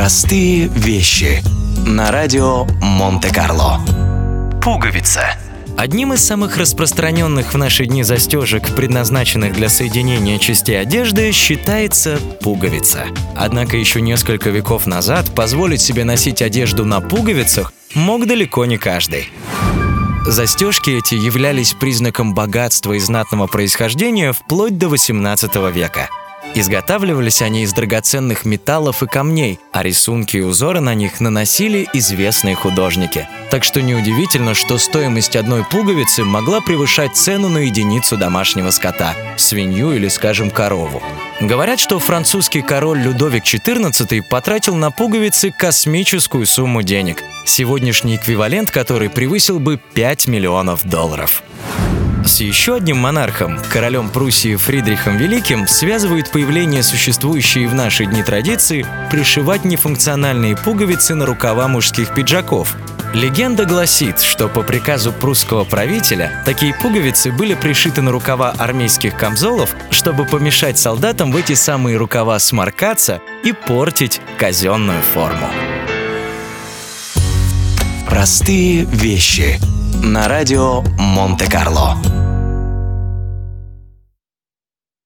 Простые вещи. На радио Монте-Карло. Пуговица. Одним из самых распространенных в наши дни застежек, предназначенных для соединения частей одежды, считается пуговица. Однако еще несколько веков назад позволить себе носить одежду на пуговицах мог далеко не каждый. Застежки эти являлись признаком богатства и знатного происхождения вплоть до XVIII века – Изготавливались они из драгоценных металлов и камней, а рисунки и узоры на них наносили известные художники. Так что неудивительно, что стоимость одной пуговицы могла превышать цену на единицу домашнего скота – свинью или, скажем, корову. Говорят, что французский король Людовик XIV потратил на пуговицы космическую сумму денег, сегодняшний эквивалент которой превысил бы 5 миллионов долларов. С еще одним монархом, королем Пруссии Фридрихом Великим, связывают появление существующей в наши дни традиции пришивать нефункциональные пуговицы на рукава мужских пиджаков. Легенда гласит, что по приказу прусского правителя такие пуговицы были пришиты на рукава армейских камзолов, чтобы помешать солдатам в эти самые рукава сморкаться и портить казенную форму. Простые вещи. На радио Монте-Карло.